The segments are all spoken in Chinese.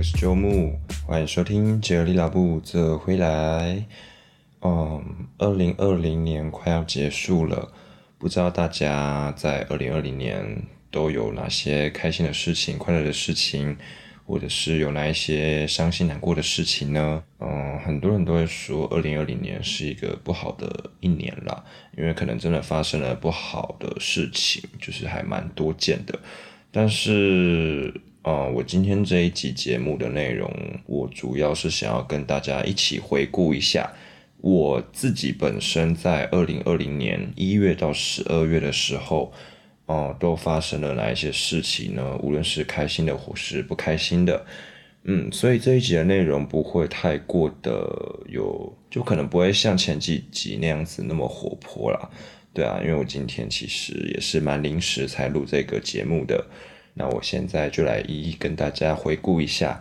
我是周木，欢迎收听杰里拉布这回来。嗯，二零二零年快要结束了，不知道大家在二零二零年都有哪些开心的事情、快乐的事情，或者是有哪一些伤心难过的事情呢？嗯，很多人都会说二零二零年是一个不好的一年啦，因为可能真的发生了不好的事情，就是还蛮多见的。但是，嗯，我今天这一集节目的内容，我主要是想要跟大家一起回顾一下我自己本身在二零二零年一月到十二月的时候，哦，都发生了哪一些事情呢？无论是开心的或是不开心的，嗯，所以这一集的内容不会太过的有，就可能不会像前几集那样子那么活泼啦。对啊，因为我今天其实也是蛮临时才录这个节目的，那我现在就来一一跟大家回顾一下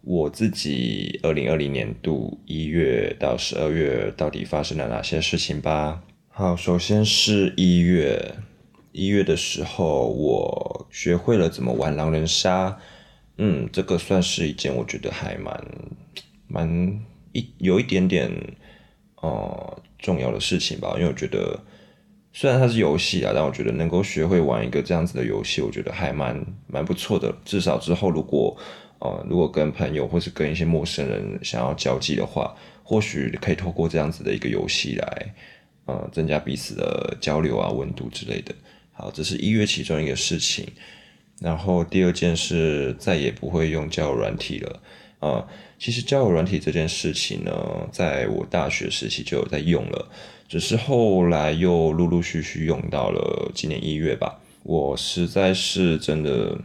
我自己二零二零年度一月到十二月到底发生了哪些事情吧。好，首先是一月，一月的时候我学会了怎么玩狼人杀，嗯，这个算是一件我觉得还蛮蛮一有一点点呃重要的事情吧，因为我觉得。虽然它是游戏啊，但我觉得能够学会玩一个这样子的游戏，我觉得还蛮蛮不错的。至少之后如果呃如果跟朋友或是跟一些陌生人想要交际的话，或许可以透过这样子的一个游戏来呃增加彼此的交流啊温度之类的。好，这是一月其中一个事情。然后第二件事，再也不会用交友软体了。啊，其实交友软体这件事情呢，在我大学时期就有在用了。只是后来又陆陆续续用到了今年一月吧，我实在是真的，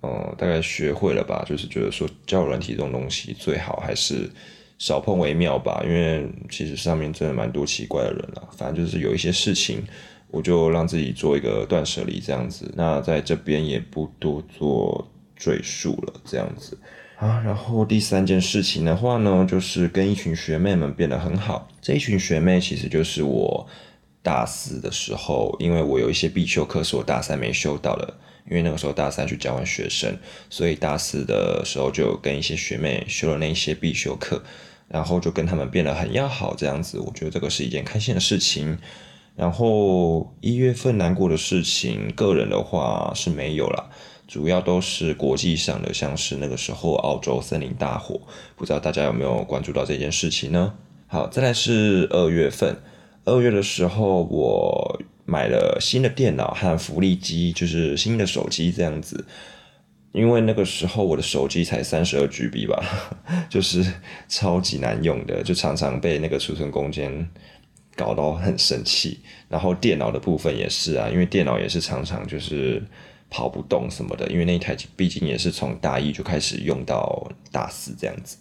呃，大概学会了吧，就是觉得说交友软体这种东西最好还是少碰为妙吧，因为其实上面真的蛮多奇怪的人了。反正就是有一些事情，我就让自己做一个断舍离这样子。那在这边也不多做赘述了，这样子。啊，然后第三件事情的话呢，就是跟一群学妹们变得很好。这一群学妹其实就是我大四的时候，因为我有一些必修课是我大三没修到的，因为那个时候大三去交换学生，所以大四的时候就跟一些学妹修了那些必修课，然后就跟他们变得很要好，这样子，我觉得这个是一件开心的事情。然后一月份难过的事情，个人的话是没有了。主要都是国际上的，像是那个时候澳洲森林大火，不知道大家有没有关注到这件事情呢？好，再来是二月份，二月的时候我买了新的电脑和福利机，就是新的手机这样子。因为那个时候我的手机才三十二 GB 吧，就是超级难用的，就常常被那个储存空间搞到很生气。然后电脑的部分也是啊，因为电脑也是常常就是。跑不动什么的，因为那一台毕竟也是从大一就开始用到大四这样子。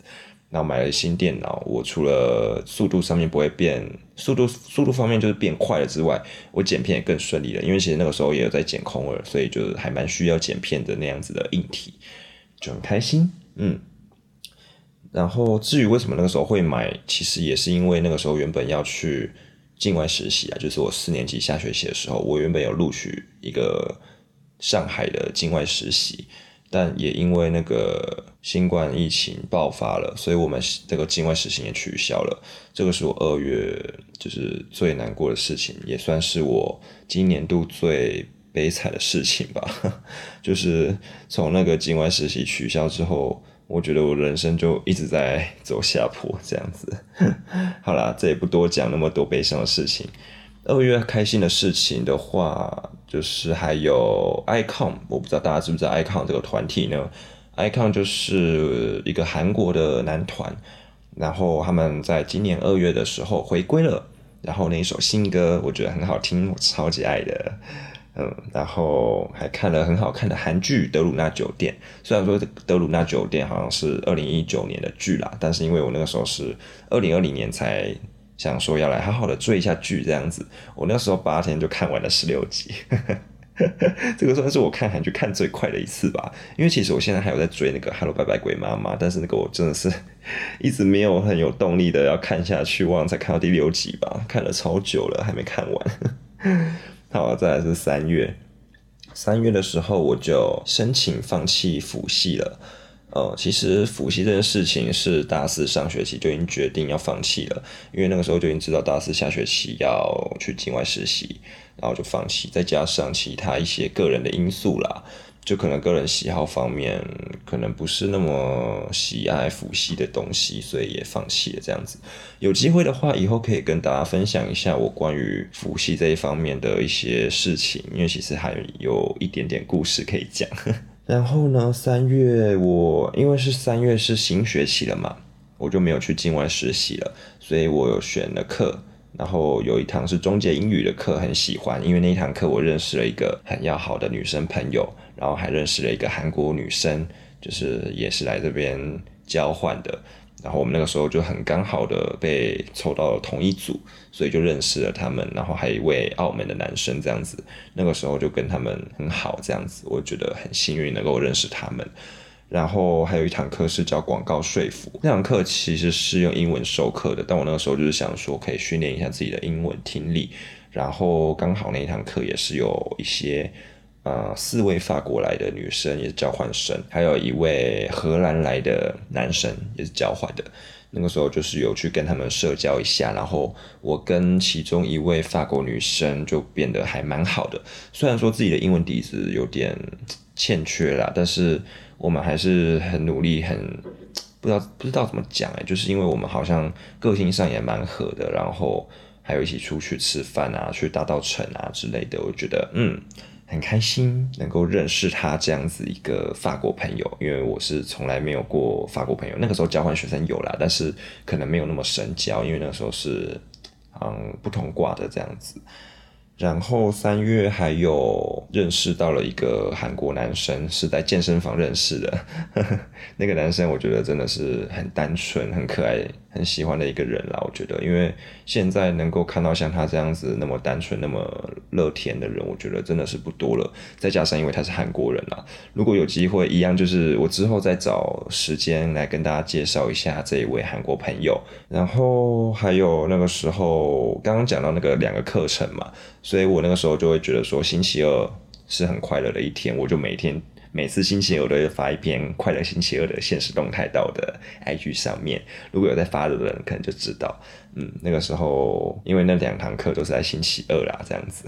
然后买了新电脑，我除了速度上面不会变，速度速度方面就是变快了之外，我剪片也更顺利了。因为其实那个时候也有在剪空耳，所以就是还蛮需要剪片的那样子的硬体，就很开心。嗯。然后至于为什么那个时候会买，其实也是因为那个时候原本要去境外实习啊，就是我四年级下学期的时候，我原本有录取一个。上海的境外实习，但也因为那个新冠疫情爆发了，所以我们这个境外实习也取消了。这个是我二月就是最难过的事情，也算是我今年度最悲惨的事情吧。就是从那个境外实习取消之后，我觉得我人生就一直在走下坡，这样子。好啦，这也不多讲那么多悲伤的事情。二月开心的事情的话，就是还有 icon，我不知道大家知不知道 icon 这个团体呢？icon 就是一个韩国的男团，然后他们在今年二月的时候回归了，然后那一首新歌我觉得很好听，我超级爱的，嗯，然后还看了很好看的韩剧《德鲁纳酒店》，虽然说《德鲁纳酒店》好像是二零一九年的剧啦，但是因为我那个时候是二零二零年才。想说要来好好的追一下剧这样子，我那时候八天就看完了十六集，这个算是我看韩剧看最快的一次吧。因为其实我现在还有在追那个《Hello 拜拜鬼妈妈》，但是那个我真的是一直没有很有动力的要看下去，忘了才看到第六集吧，看了超久了还没看完。好，再来是三月，三月的时候我就申请放弃辅系了。呃，其实辅习这件事情是大四上学期就已经决定要放弃了，因为那个时候就已经知道大四下学期要去境外实习，然后就放弃。再加上其他一些个人的因素啦，就可能个人喜好方面可能不是那么喜爱辅系的东西，所以也放弃了这样子。有机会的话，以后可以跟大家分享一下我关于辅系这一方面的一些事情，因为其实还有一点点故事可以讲。然后呢，三月我因为是三月是新学期了嘛，我就没有去境外实习了，所以我有选了课，然后有一堂是中介英语的课，很喜欢，因为那一堂课我认识了一个很要好的女生朋友，然后还认识了一个韩国女生，就是也是来这边交换的。然后我们那个时候就很刚好的被凑到了同一组，所以就认识了他们。然后还有一位澳门的男生这样子，那个时候就跟他们很好这样子，我觉得很幸运能够认识他们。然后还有一堂课是叫广告说服，那堂课其实是用英文授课的，但我那个时候就是想说可以训练一下自己的英文听力。然后刚好那一堂课也是有一些。呃，四位法国来的女生也是交换生，还有一位荷兰来的男生也是交换的。那个时候就是有去跟他们社交一下，然后我跟其中一位法国女生就变得还蛮好的。虽然说自己的英文底子有点欠缺啦，但是我们还是很努力，很不知道不知道怎么讲哎，就是因为我们好像个性上也蛮合的，然后还有一起出去吃饭啊，去大道城啊之类的，我觉得嗯。很开心能够认识他这样子一个法国朋友，因为我是从来没有过法国朋友。那个时候交换学生有啦，但是可能没有那么深交，因为那个时候是嗯不同挂的这样子。然后三月还有认识到了一个韩国男生，是在健身房认识的。那个男生我觉得真的是很单纯、很可爱。很喜欢的一个人啦，我觉得，因为现在能够看到像他这样子那么单纯、那么乐天的人，我觉得真的是不多了。再加上因为他是韩国人啦，如果有机会，一样就是我之后再找时间来跟大家介绍一下这一位韩国朋友。然后还有那个时候刚刚讲到那个两个课程嘛，所以我那个时候就会觉得说星期二是很快乐的一天，我就每天。每次星期二都会发一篇快乐星期二的现实动态到的 IG 上面，如果有在发的人可能就知道，嗯，那个时候因为那两堂课都是在星期二啦，这样子。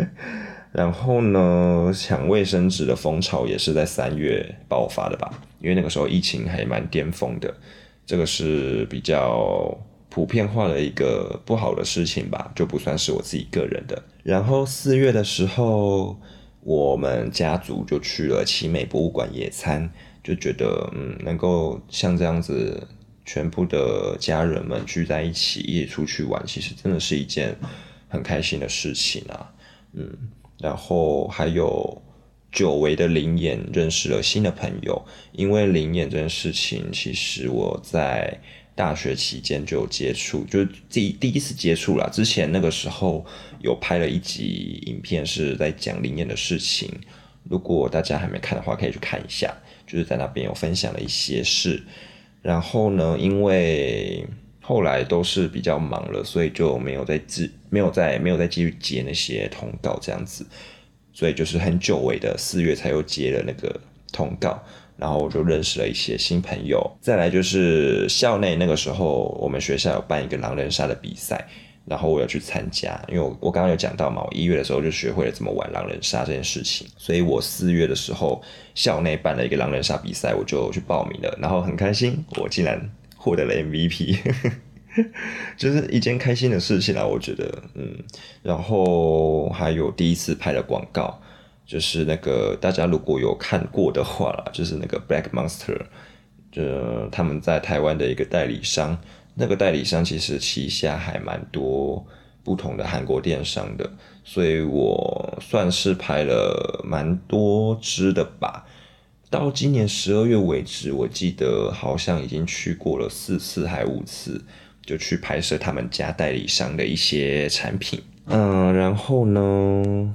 然后呢，抢卫生纸的风潮也是在三月爆发的吧？因为那个时候疫情还蛮巅峰的，这个是比较普遍化的一个不好的事情吧，就不算是我自己个人的。然后四月的时候。我们家族就去了奇美博物馆野餐，就觉得嗯，能够像这样子，全部的家人们聚在一起一起出去玩，其实真的是一件很开心的事情啊，嗯，然后还有久违的灵眼认识了新的朋友，因为灵眼这件事情，其实我在。大学期间就有接触，就是第第一次接触啦。之前那个时候有拍了一集影片，是在讲灵验的事情。如果大家还没看的话，可以去看一下。就是在那边有分享了一些事。然后呢，因为后来都是比较忙了，所以就没有再接，没有再没有再继续接那些通告这样子。所以就是很久违的四月才又接了那个通告。然后我就认识了一些新朋友，再来就是校内那个时候，我们学校有办一个狼人杀的比赛，然后我要去参加，因为我我刚刚有讲到嘛，我一月的时候就学会了怎么玩狼人杀这件事情，所以我四月的时候校内办了一个狼人杀比赛，我就去报名了，然后很开心，我竟然获得了 MVP，就是一件开心的事情啦，我觉得，嗯，然后还有第一次拍的广告。就是那个大家如果有看过的话啦，就是那个 Black Monster，就他们在台湾的一个代理商，那个代理商其实旗下还蛮多不同的韩国电商的，所以我算是拍了蛮多支的吧。到今年十二月为止，我记得好像已经去过了四次还五次，就去拍摄他们家代理商的一些产品。嗯，然后呢？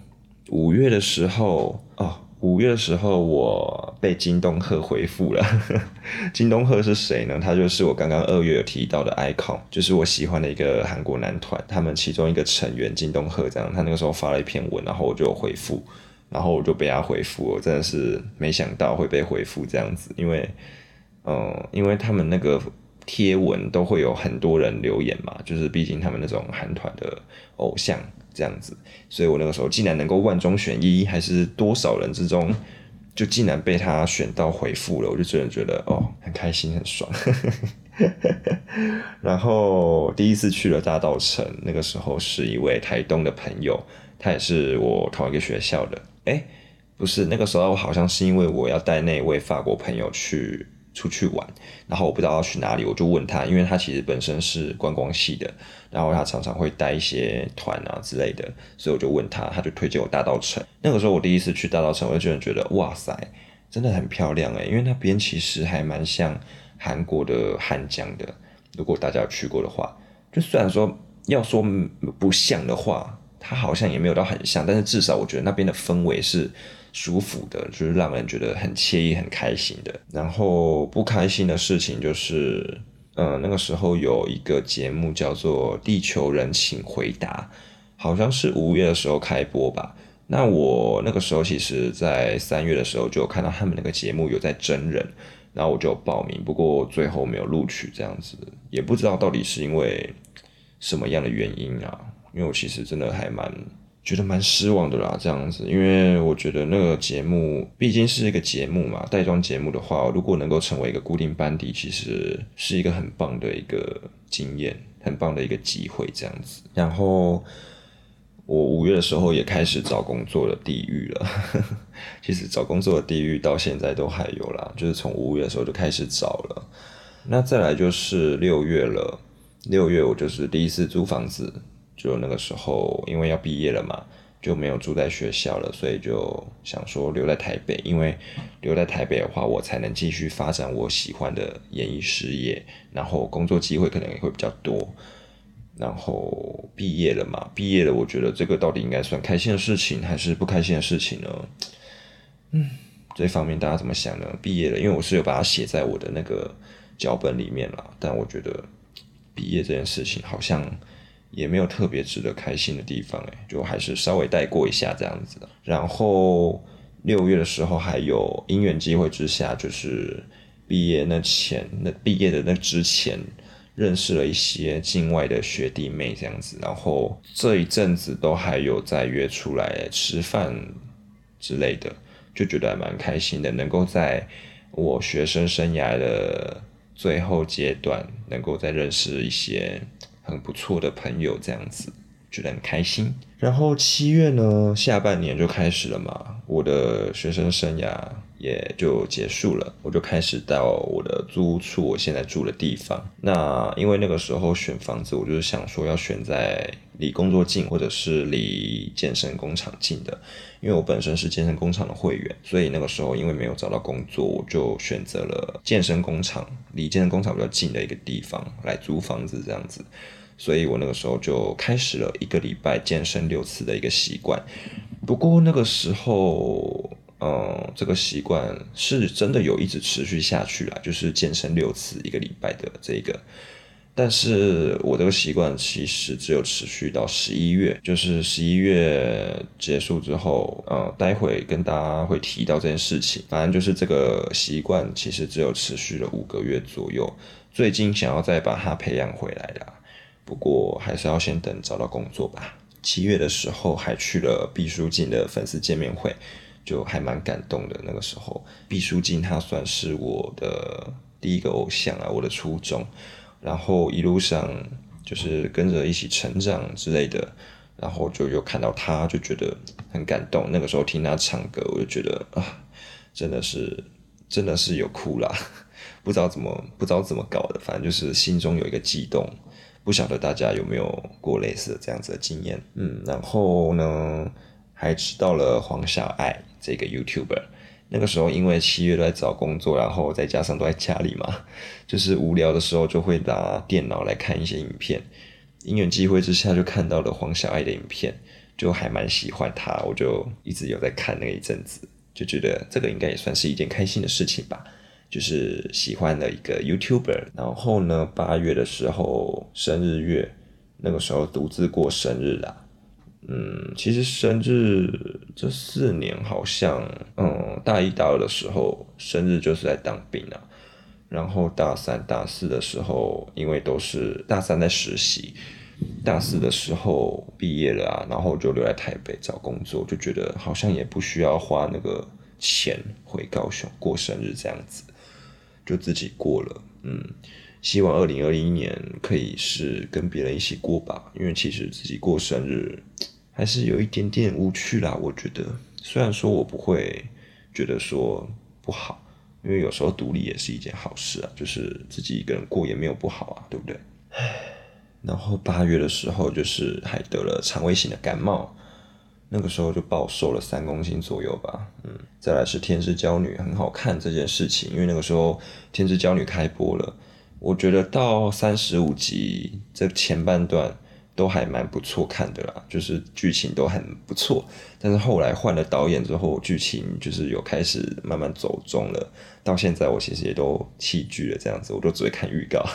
五月的时候哦，五月的时候我被金东赫回复了。金东赫是谁呢？他就是我刚刚二月有提到的 icon，就是我喜欢的一个韩国男团，他们其中一个成员金东赫这样。他那个时候发了一篇文，然后我就回复，然后我就被他回复，我真的是没想到会被回复这样子，因为，嗯，因为他们那个贴文都会有很多人留言嘛，就是毕竟他们那种韩团的偶像这样子，所以我那个时候竟然能够万中选一，还是多少人之中，就竟然被他选到回复了，我就真的觉得哦，很开心，很爽。然后第一次去了大道城，那个时候是一位台东的朋友，他也是我同一个学校的。哎，不是，那个时候我好像是因为我要带那位法国朋友去出去玩，然后我不知道要去哪里，我就问他，因为他其实本身是观光系的，然后他常常会带一些团啊之类的，所以我就问他，他就推荐我大道城。那个时候我第一次去大道城，我就觉得觉得哇塞，真的很漂亮哎，因为那边其实还蛮像。韩国的汉江的，如果大家有去过的话，就虽然说要说不像的话，它好像也没有到很像，但是至少我觉得那边的氛围是舒服的，就是让人觉得很惬意、很开心的。然后不开心的事情就是，嗯，那个时候有一个节目叫做《地球人请回答》，好像是五月的时候开播吧。那我那个时候其实，在三月的时候就看到他们那个节目有在真人。然后我就报名，不过最后没有录取，这样子也不知道到底是因为什么样的原因啊？因为我其实真的还蛮觉得蛮失望的啦，这样子，因为我觉得那个节目毕竟是一个节目嘛，带妆节目的话，如果能够成为一个固定班底，其实是一个很棒的一个经验，很棒的一个机会，这样子，然后。我五月的时候也开始找工作的地狱了，其实找工作的地狱到现在都还有啦，就是从五月的时候就开始找了。那再来就是六月了，六月我就是第一次租房子，就那个时候因为要毕业了嘛，就没有住在学校了，所以就想说留在台北，因为留在台北的话，我才能继续发展我喜欢的演艺事业，然后工作机会可能也会比较多。然后毕业了嘛？毕业了，我觉得这个到底应该算开心的事情还是不开心的事情呢？嗯，这方面大家怎么想呢？毕业了，因为我是有把它写在我的那个脚本里面了，但我觉得毕业这件事情好像也没有特别值得开心的地方，诶，就还是稍微带过一下这样子。然后六月的时候还有因缘机会之下，就是毕业那前那毕业的那之前。认识了一些境外的学弟妹这样子，然后这一阵子都还有在约出来吃饭之类的，就觉得还蛮开心的，能够在我学生生涯的最后阶段，能够再认识一些很不错的朋友这样子，觉得很开心。然后七月呢，下半年就开始了嘛，我的学生生涯。也就结束了，我就开始到我的租屋处，我现在住的地方。那因为那个时候选房子，我就是想说要选在离工作近，或者是离健身工厂近的。因为我本身是健身工厂的会员，所以那个时候因为没有找到工作，我就选择了健身工厂，离健身工厂比较近的一个地方来租房子这样子。所以我那个时候就开始了一个礼拜健身六次的一个习惯。不过那个时候。嗯，这个习惯是真的有一直持续下去了，就是健身六次一个礼拜的这个。但是我这个习惯其实只有持续到十一月，就是十一月结束之后，呃，待会跟大家会提到这件事情。反正就是这个习惯其实只有持续了五个月左右，最近想要再把它培养回来的，不过还是要先等找到工作吧。七月的时候还去了毕书尽的粉丝见面会。就还蛮感动的。那个时候，毕书尽他算是我的第一个偶像啊，我的初衷。然后一路上就是跟着一起成长之类的，然后就又看到他，就觉得很感动。那个时候听他唱歌，我就觉得啊，真的是真的是有哭啦，不知道怎么不知道怎么搞的，反正就是心中有一个悸动。不晓得大家有没有过类似这样子的经验？嗯，然后呢？还知道了黄小爱这个 YouTuber，那个时候因为七月都在找工作，然后再加上都在家里嘛，就是无聊的时候就会拿电脑来看一些影片。因缘机会之下就看到了黄小爱的影片，就还蛮喜欢她，我就一直有在看那一阵子，就觉得这个应该也算是一件开心的事情吧，就是喜欢了一个 YouTuber。然后呢，八月的时候生日月，那个时候独自过生日啦。嗯，其实生日这四年好像，嗯，大一大二的时候生日就是在当兵啊，然后大三大四的时候，因为都是大三在实习，大四的时候毕业了啊，然后就留在台北找工作，就觉得好像也不需要花那个钱回高雄过生日这样子，就自己过了，嗯。希望二零二一年可以是跟别人一起过吧，因为其实自己过生日还是有一点点无趣啦。我觉得，虽然说我不会觉得说不好，因为有时候独立也是一件好事啊，就是自己一个人过也没有不好啊，对不对？然后八月的时候，就是还得了肠胃型的感冒，那个时候就暴瘦了三公斤左右吧。嗯，再来是《天之娇女》很好看这件事情，因为那个时候《天之娇女》开播了。我觉得到三十五集这前半段都还蛮不错看的啦，就是剧情都很不错。但是后来换了导演之后，剧情就是有开始慢慢走中了。到现在我其实也都弃剧了，这样子我都只会看预告。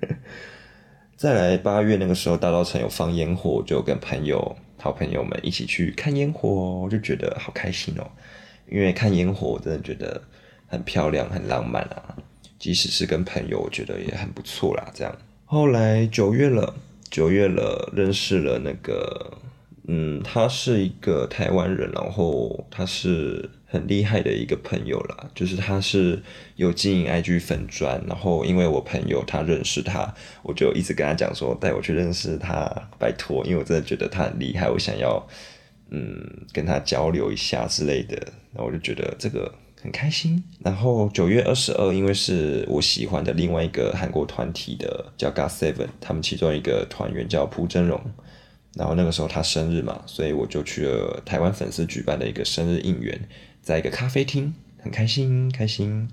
再来八月那个时候，大稻城有放烟火，就跟朋友、好朋友们一起去看烟火，我就觉得好开心哦。因为看烟火，我真的觉得很漂亮、很浪漫啊。即使是跟朋友，我觉得也很不错啦。这样，后来九月了，九月了，认识了那个，嗯，他是一个台湾人，然后他是很厉害的一个朋友啦。就是他是有经营 IG 粉砖，然后因为我朋友他认识他，我就一直跟他讲说带我去认识他，拜托，因为我真的觉得他很厉害，我想要嗯跟他交流一下之类的。那我就觉得这个。很开心，然后九月二十二，因为是我喜欢的另外一个韩国团体的叫 got seven，他们其中一个团员叫朴真荣，然后那个时候他生日嘛，所以我就去了台湾粉丝举办的一个生日应援，在一个咖啡厅，很开心，开心。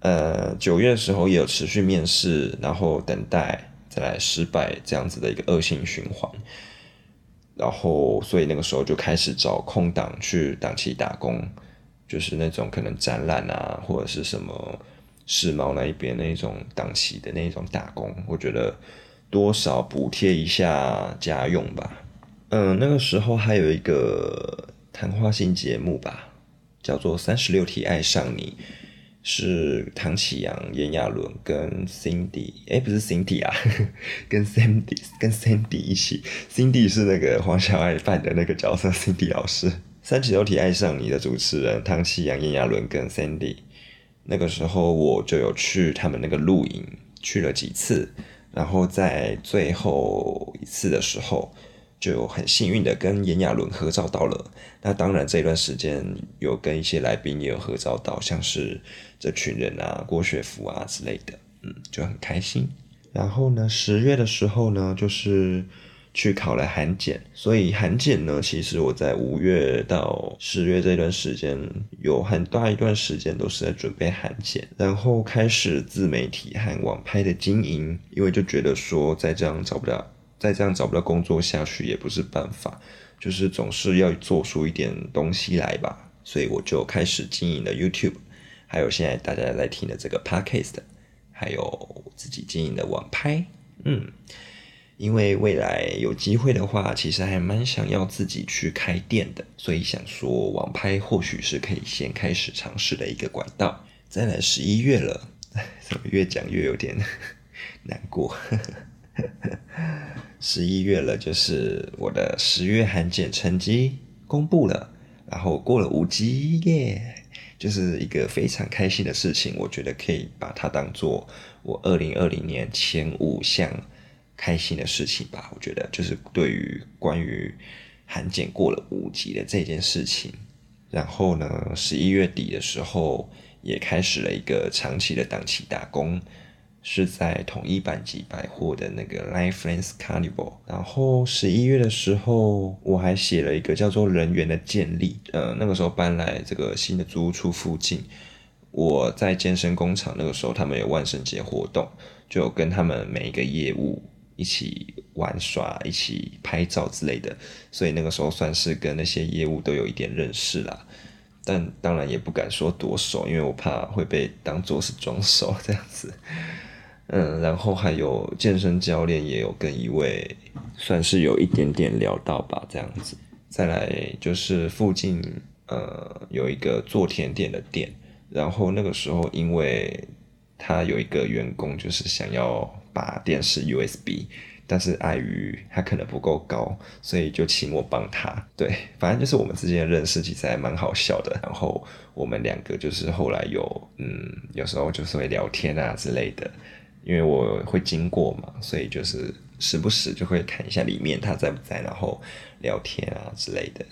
呃，九月的时候也有持续面试，然后等待再来失败这样子的一个恶性循环，然后所以那个时候就开始找空档去档期打工。就是那种可能展览啊，或者是什么世贸那一边那种档期的那种打工，我觉得多少补贴一下家用吧。嗯，那个时候还有一个谈话性节目吧，叫做《三十六题爱上你》，是唐启阳、炎亚纶跟 Cindy，哎，不是 Cindy 啊，跟 Sandy 跟 Sandy 一起，Cindy 是那个黄小爱扮的那个角色，Cindy 老师。三起都题爱上你的主持人汤启阳、炎亚纶跟 Sandy，那个时候我就有去他们那个露营，去了几次，然后在最后一次的时候，就很幸运的跟炎亚纶合照到了。那当然这段时间有跟一些来宾也有合照到，像是这群人啊、郭雪芙啊之类的，嗯，就很开心。然后呢，十月的时候呢，就是。去考了韩检，所以韩检呢，其实我在五月到十月这段时间，有很大一段时间都是在准备韩检，然后开始自媒体和网拍的经营，因为就觉得说再这样找不到，再这样找不到工作下去也不是办法，就是总是要做出一点东西来吧，所以我就开始经营了 YouTube，还有现在大家在听的这个 Podcast，还有自己经营的网拍，嗯。因为未来有机会的话，其实还蛮想要自己去开店的，所以想说网拍或许是可以先开始尝试的一个管道。再来十一月了，怎么越讲越有点 难过？十一月了，就是我的十月函检成绩公布了，然后过了五级耶，就是一个非常开心的事情。我觉得可以把它当做我二零二零年前五项。开心的事情吧，我觉得就是对于关于韩检过了五级的这件事情，然后呢，十一月底的时候也开始了一个长期的档期打工，是在统一版级百货的那个 Life Friends Carnival。然后十一月的时候，我还写了一个叫做人员的建立，呃，那个时候搬来这个新的租屋处附近，我在健身工厂那个时候，他们有万圣节活动，就跟他们每一个业务。一起玩耍，一起拍照之类的，所以那个时候算是跟那些业务都有一点认识啦。但当然也不敢说多熟，因为我怕会被当做是装熟这样子。嗯，然后还有健身教练也有跟一位算是有一点点聊到吧，这样子。再来就是附近呃有一个做甜点的店，然后那个时候因为他有一个员工就是想要把电视 USB。但是碍于他可能不够高，所以就请我帮他。对，反正就是我们之间认识其实还蛮好笑的。然后我们两个就是后来有嗯，有时候就是会聊天啊之类的，因为我会经过嘛，所以就是时不时就会看一下里面他在不在，然后聊天啊之类的。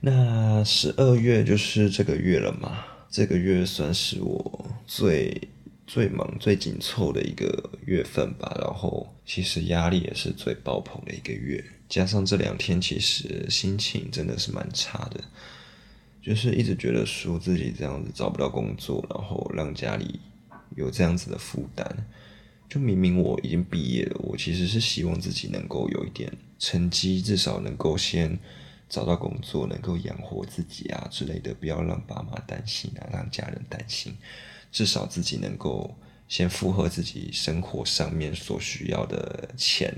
那十二月就是这个月了嘛，这个月算是我最。最忙、最紧凑的一个月份吧，然后其实压力也是最爆棚的一个月，加上这两天其实心情真的是蛮差的，就是一直觉得说自己这样子找不到工作，然后让家里有这样子的负担，就明明我已经毕业了，我其实是希望自己能够有一点成绩，至少能够先找到工作，能够养活自己啊之类的，不要让爸妈担心啊，让家人担心。至少自己能够先符合自己生活上面所需要的钱。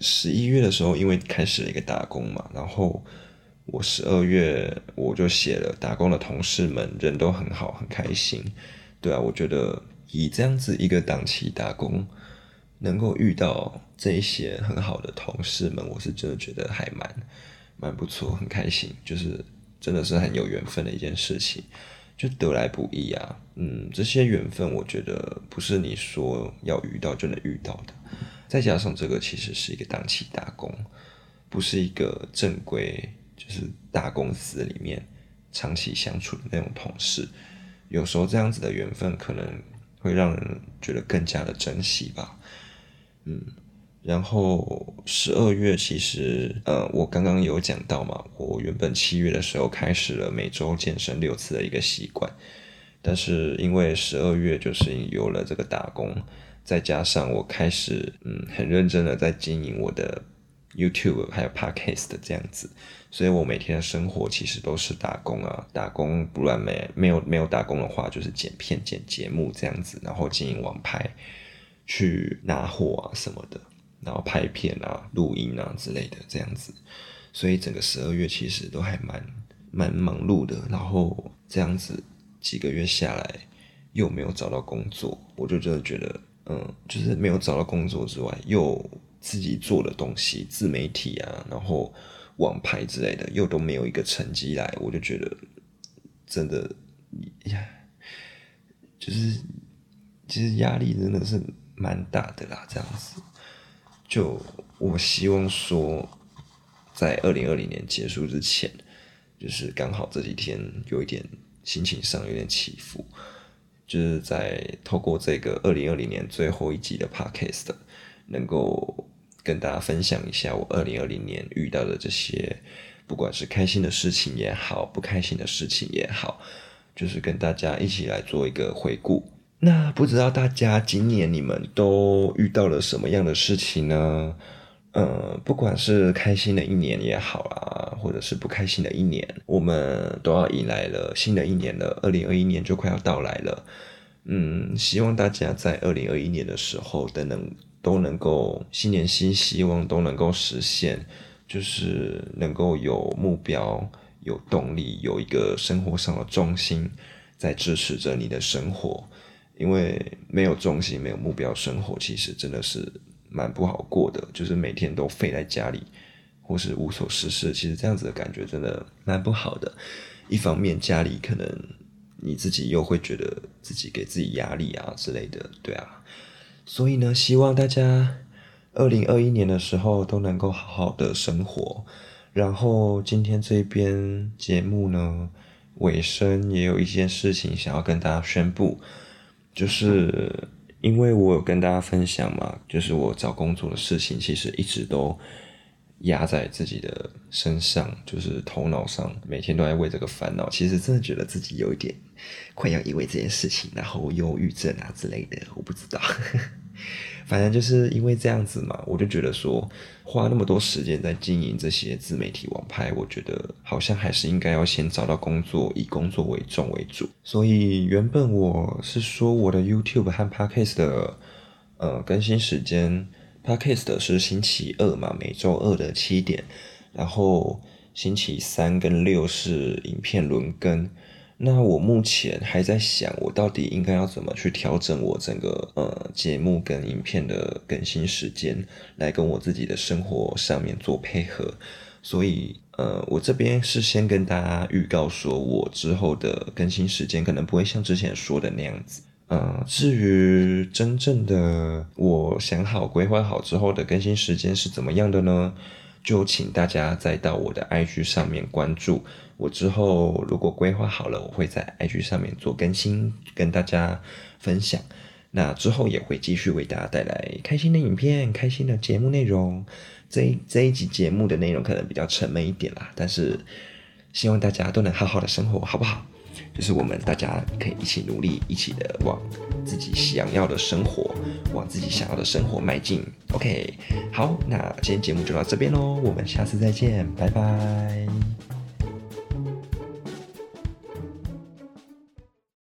十一月的时候，因为开始了一个打工嘛，然后我十二月我就写了，打工的同事们人都很好，很开心。对啊，我觉得以这样子一个档期打工，能够遇到这些很好的同事们，我是真的觉得还蛮蛮不错，很开心，就是真的是很有缘分的一件事情。就得来不易啊，嗯，这些缘分我觉得不是你说要遇到就能遇到的。再加上这个其实是一个档期打工，不是一个正规就是大公司里面长期相处的那种同事。有时候这样子的缘分可能会让人觉得更加的珍惜吧，嗯。然后十二月其实，呃，我刚刚有讲到嘛，我原本七月的时候开始了每周健身六次的一个习惯，但是因为十二月就是有了这个打工，再加上我开始嗯很认真的在经营我的 YouTube 还有 Podcast 这样子，所以我每天的生活其实都是打工啊，打工不然没没有没有打工的话就是剪片剪节目这样子，然后经营网拍去拿货啊什么的。然后拍片啊、录音啊之类的这样子，所以整个十二月其实都还蛮蛮忙碌的。然后这样子几个月下来，又没有找到工作，我就真的觉得，嗯，就是没有找到工作之外，又自己做的东西，自媒体啊，然后网拍之类的，又都没有一个成绩来，我就觉得真的呀，就是其实压力真的是蛮大的啦，这样子。就我希望说，在二零二零年结束之前，就是刚好这几天有一点心情上有点起伏，就是在透过这个二零二零年最后一集的 podcast，能够跟大家分享一下我二零二零年遇到的这些，不管是开心的事情也好，不开心的事情也好，就是跟大家一起来做一个回顾。那不知道大家今年你们都遇到了什么样的事情呢？呃，不管是开心的一年也好啊，或者是不开心的一年，我们都要迎来了新的一年了。二零二一年就快要到来了，嗯，希望大家在二零二一年的时候都能都能够新年新希望都能够实现，就是能够有目标、有动力、有一个生活上的重心在支持着你的生活。因为没有重心、没有目标，生活其实真的是蛮不好过的。就是每天都废在家里，或是无所事事，其实这样子的感觉真的蛮不好的。一方面家里可能你自己又会觉得自己给自己压力啊之类的，对啊。所以呢，希望大家二零二一年的时候都能够好好的生活。然后今天这边节目呢尾声也有一件事情想要跟大家宣布。就是因为我有跟大家分享嘛，就是我找工作的事情，其实一直都压在自己的身上，就是头脑上每天都在为这个烦恼。其实真的觉得自己有一点快要因为这件事情，然后忧郁症啊之类的，我不知道。反正就是因为这样子嘛，我就觉得说花那么多时间在经营这些自媒体网拍，我觉得好像还是应该要先找到工作，以工作为重为主。所以原本我是说我的 YouTube 和 Podcast 的呃更新时间，Podcast 是星期二嘛，每周二的七点，然后星期三跟六是影片轮更。那我目前还在想，我到底应该要怎么去调整我整个呃节目跟影片的更新时间，来跟我自己的生活上面做配合。所以呃，我这边是先跟大家预告说，我之后的更新时间可能不会像之前说的那样子。呃，至于真正的我想好规划好之后的更新时间是怎么样的呢？就请大家再到我的 IG 上面关注我。之后如果规划好了，我会在 IG 上面做更新，跟大家分享。那之后也会继续为大家带来开心的影片、开心的节目内容。这这一集节目的内容可能比较沉闷一点啦，但是希望大家都能好好的生活，好不好？就是我们大家可以一起努力，一起的往自己想要的生活，往自己想要的生活迈进。OK，好，那今天节目就到这边喽，我们下次再见，拜拜。